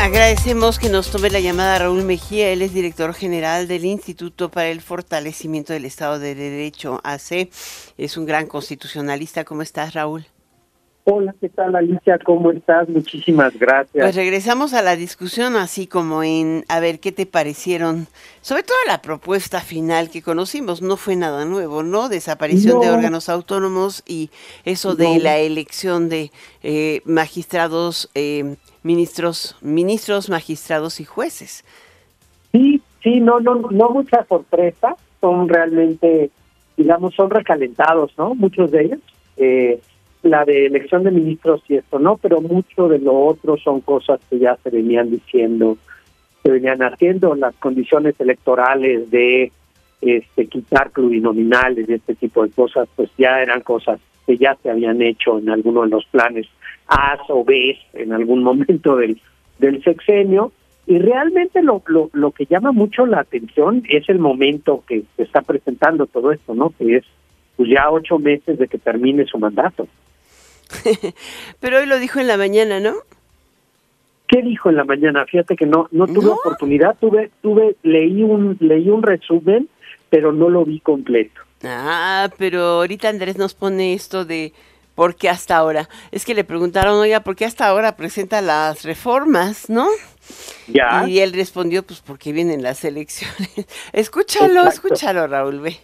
Agradecemos que nos tome la llamada Raúl Mejía, él es director general del Instituto para el Fortalecimiento del Estado de Derecho, AC. Es un gran constitucionalista. ¿Cómo estás, Raúl? Hola, ¿qué tal Alicia? ¿Cómo estás? Muchísimas gracias. Pues regresamos a la discusión así como en, a ver, ¿qué te parecieron? Sobre todo la propuesta final que conocimos, no fue nada nuevo, ¿no? Desaparición de órganos autónomos y eso de la elección de eh, magistrados eh, ministros, ministros, magistrados y jueces. Sí, sí, no, no, no mucha sorpresa, son realmente, digamos, son recalentados, ¿no? Muchos de ellos. Eh, la de elección de ministros y esto, ¿no? Pero mucho de lo otro son cosas que ya se venían diciendo, se venían haciendo, las condiciones electorales de este quitar plurinominales y este tipo de cosas, pues ya eran cosas que ya se habían hecho en alguno de los planes A o B en algún momento del, del sexenio. Y realmente lo, lo, lo que llama mucho la atención es el momento que se está presentando todo esto, ¿no? Que es pues ya ocho meses de que termine su mandato. Pero hoy lo dijo en la mañana, ¿no? ¿Qué dijo en la mañana? Fíjate que no no tuve oportunidad, tuve tuve leí un leí un resumen, pero no lo vi completo. Ah, pero ahorita Andrés nos pone esto de ¿por qué hasta ahora? Es que le preguntaron, oiga, ¿por qué hasta ahora presenta las reformas, no? Ya. Y él respondió, pues porque vienen las elecciones. escúchalo, escúchalo, Raúl, ve.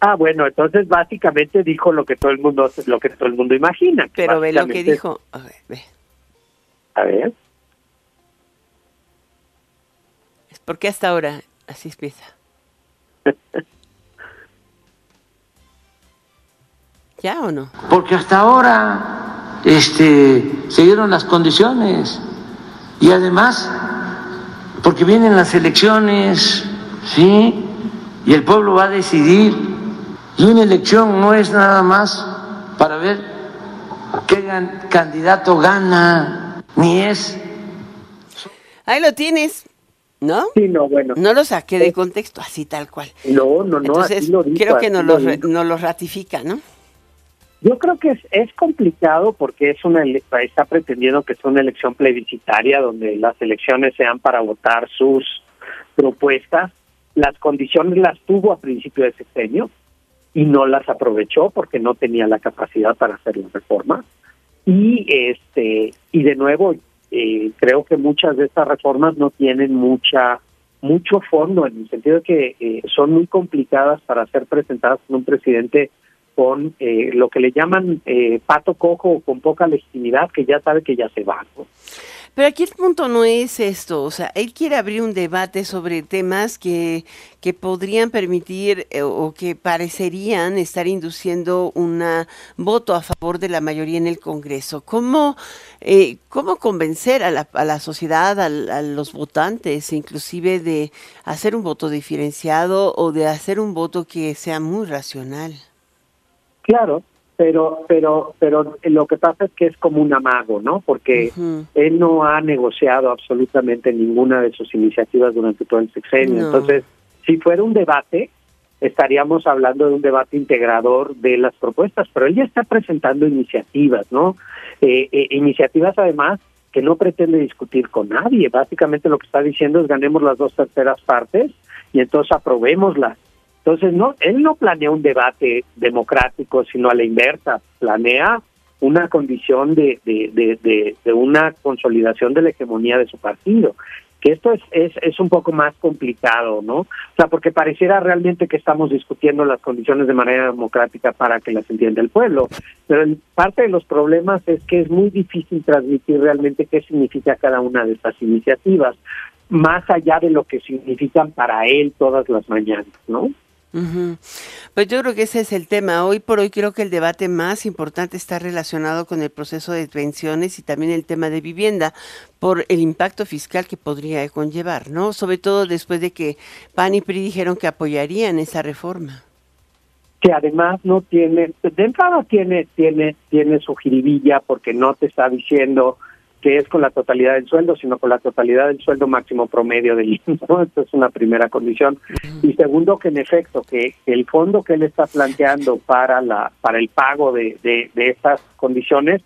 Ah, bueno, entonces básicamente dijo lo que todo el mundo lo que todo el mundo imagina. Pero ve lo que dijo. A ver, ve. A ver. ¿Por qué hasta ahora así empieza? ¿Ya o no? Porque hasta ahora este, se dieron las condiciones y además porque vienen las elecciones, ¿sí? Y el pueblo va a decidir. Y una elección no es nada más para ver qué candidato gana, ni es... Ahí lo tienes. ¿No? Sí, no, bueno. No lo saqué de contexto, así tal cual. No, no, no. Entonces, lo dijo, creo que así no lo lo, dijo. no lo ratifica, ¿no? Yo creo que es, es complicado porque es una ele- está pretendiendo que sea una elección plebiscitaria donde las elecciones sean para votar sus propuestas. Las condiciones las tuvo a principio de sexenio y no las aprovechó porque no tenía la capacidad para hacer la reforma. Y este y de nuevo eh, creo que muchas de estas reformas no tienen mucha mucho fondo en el sentido de que eh, son muy complicadas para ser presentadas por un presidente con eh, lo que le llaman eh, pato cojo o con poca legitimidad que ya sabe que ya se va. ¿no? Pero aquí el punto no es esto, o sea, él quiere abrir un debate sobre temas que, que podrían permitir eh, o que parecerían estar induciendo un voto a favor de la mayoría en el Congreso. ¿Cómo, eh, cómo convencer a la, a la sociedad, a, a los votantes, inclusive de hacer un voto diferenciado o de hacer un voto que sea muy racional? Claro, pero pero pero lo que pasa es que es como un amago, ¿no? Porque él no ha negociado absolutamente ninguna de sus iniciativas durante todo el sexenio. No. Entonces, si fuera un debate, estaríamos hablando de un debate integrador de las propuestas, pero él ya está presentando iniciativas, ¿no? Eh, eh, iniciativas además que no pretende discutir con nadie. Básicamente lo que está diciendo es ganemos las dos terceras partes y entonces aprobémoslas. Entonces, no, él no planea un debate democrático, sino a la inversa, planea una condición de, de, de, de, una consolidación de la hegemonía de su partido. Que esto es, es, es un poco más complicado, ¿no? O sea, porque pareciera realmente que estamos discutiendo las condiciones de manera democrática para que las entienda el pueblo. Pero en parte de los problemas es que es muy difícil transmitir realmente qué significa cada una de estas iniciativas, más allá de lo que significan para él todas las mañanas, ¿no? Ujú. Pues yo creo que ese es el tema. Hoy por hoy creo que el debate más importante está relacionado con el proceso de pensiones y también el tema de vivienda por el impacto fiscal que podría conllevar, ¿no? Sobre todo después de que PAN y PRI dijeron que apoyarían esa reforma. que además no tiene, de entrada tiene, tiene, tiene su jiribilla porque no te está diciendo que es con la totalidad del sueldo, sino con la totalidad del sueldo máximo promedio del IMSS, ¿no? Esta es una primera condición. Y segundo, que en efecto, que el fondo que él está planteando para la para el pago de, de, de estas condiciones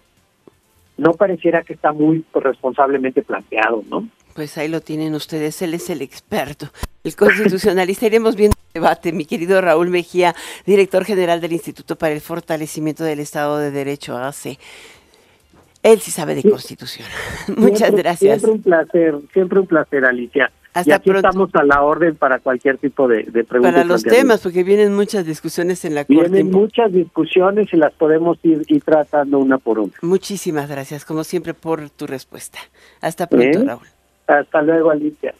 no pareciera que está muy responsablemente planteado, ¿no? Pues ahí lo tienen ustedes, él es el experto, el constitucionalista. Iremos viendo el debate, mi querido Raúl Mejía, director general del Instituto para el Fortalecimiento del Estado de Derecho, ACE. Él sí sabe de constitución. Muchas gracias. Siempre un placer, siempre un placer, Alicia. Hasta y aquí estamos a la orden para cualquier tipo de, de preguntas. Para los temas, porque vienen muchas discusiones en la Corte. Vienen muchas discusiones y las podemos ir, ir, tratando una por una. Muchísimas gracias, como siempre, por tu respuesta. Hasta pronto, Raúl. Hasta luego, Alicia.